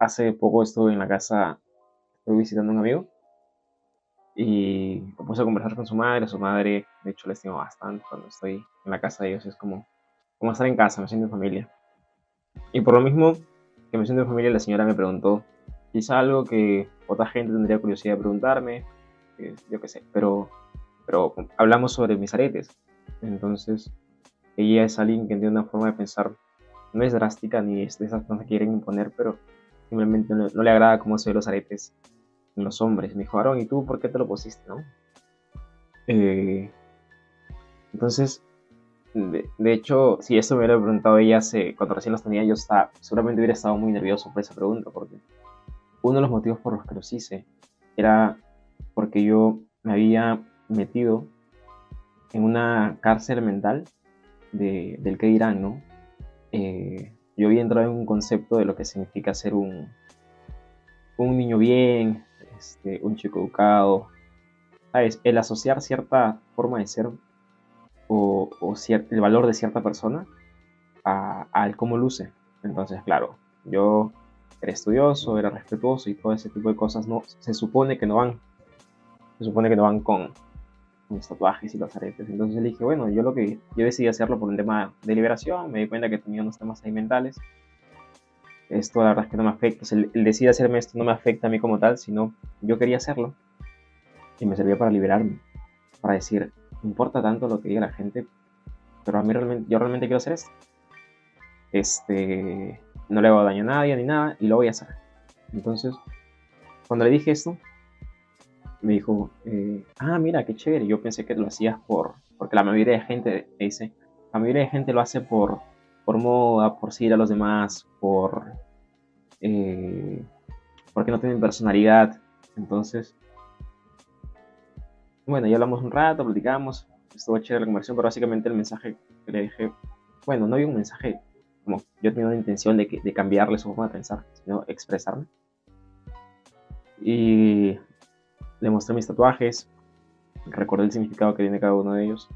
hace poco estuve en la casa, estuve visitando a un amigo y me puse a conversar con su madre. Su madre, de hecho, le estimo bastante cuando estoy en la casa de ellos. Es como, como estar en casa, me siento en familia. Y por lo mismo que me siento en familia, la señora me preguntó quizá algo que otra gente tendría curiosidad de preguntarme, yo qué sé, pero, pero hablamos sobre mis aretes. Entonces, ella es alguien que tiene una forma de pensar, no es drástica ni es de esas cosas que quieren imponer, pero simplemente no, le agrada cómo se ven los aretes en los hombres. Me dijo, Aaron, ¿y tú por qué te lo pusiste, no? Eh, entonces, de, hecho, si esto me hubiera preguntado ella hace, cuando recién los tenía, yo estaba, seguramente hubiera estado muy nervioso por esa pregunta, porque uno de los motivos por los que los hice era porque yo me había metido en una cárcel mental de, del que dirán, ¿no? Eh, yo había entrado en un concepto de lo que significa ser un, un niño bien, este, un chico educado, ¿sabes? El asociar cierta forma de ser o, el valor de cierta persona al cómo luce. Entonces, claro, yo era estudioso, era respetuoso y todo ese tipo de cosas no se supone que no van. Se supone que no van con, mis tatuajes y los aretes. Entonces le dije, bueno, yo lo que yo decidí hacerlo por un tema de liberación, me di cuenta que tenía unos temas ahí mentales. Esto la verdad es que no me afecta, el, el decidir hacerme esto no me afecta a mí como tal, sino yo quería hacerlo y me servía para liberarme, para decir, no importa tanto lo que diga la gente, pero a mí realmente, yo realmente quiero hacer esto. Este, no le hago daño a nadie ni nada y lo voy a hacer. Entonces, cuando le dije esto, me dijo, eh, ah, mira, qué chévere. Yo pensé que lo hacías por, porque la mayoría de gente, dice, la mayoría de gente lo hace por, por moda, por seguir a los demás, por, eh, porque no tienen personalidad. Entonces, bueno, ya hablamos un rato, platicamos, estuvo chévere la conversación, pero básicamente el mensaje que le dije, bueno, no había un mensaje como yo tenía una intención de, de cambiarle su forma de pensar, sino expresarme. Y le mostré mis tatuajes, recordé el significado que tiene cada uno de ellos.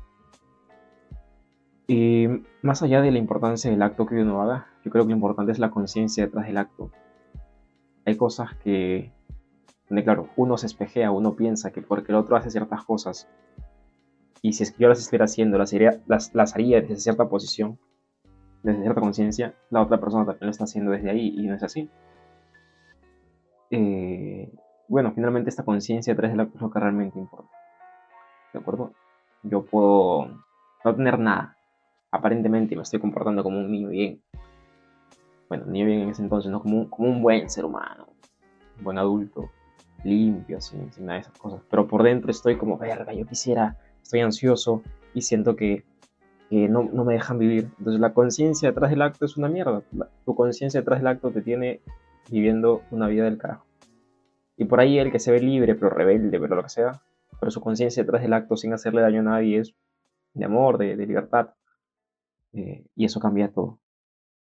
Y más allá de la importancia del acto que uno haga, yo creo que lo importante es la conciencia detrás del acto. Hay cosas que, donde claro, uno se espejea, uno piensa que porque el otro hace ciertas cosas, y si es que yo las estuviera haciendo, las, haría, las, las haría desde cierta posición, desde cierta conciencia, la otra persona también lo está haciendo desde ahí y no es así. Eh, bueno, finalmente esta conciencia detrás de lo que realmente importa. ¿De acuerdo? Yo puedo no tener nada, aparentemente me estoy comportando como un niño bien. Bueno, niño bien en ese entonces, no como un, como un buen ser humano, un buen adulto, limpio, sin, sin nada de esas cosas. Pero por dentro estoy como, verga, yo quisiera, estoy ansioso y siento que que no, no, me dejan vivir. Entonces la conciencia detrás del acto es una mierda. tu conciencia detrás del acto te tiene viviendo una vida del carajo. Y por ahí el que se ve libre, pero rebelde, pero lo que sea, pero su conciencia detrás del acto sin hacerle daño a nadie es de amor, de, libertad. Eh, y eso cambia todo.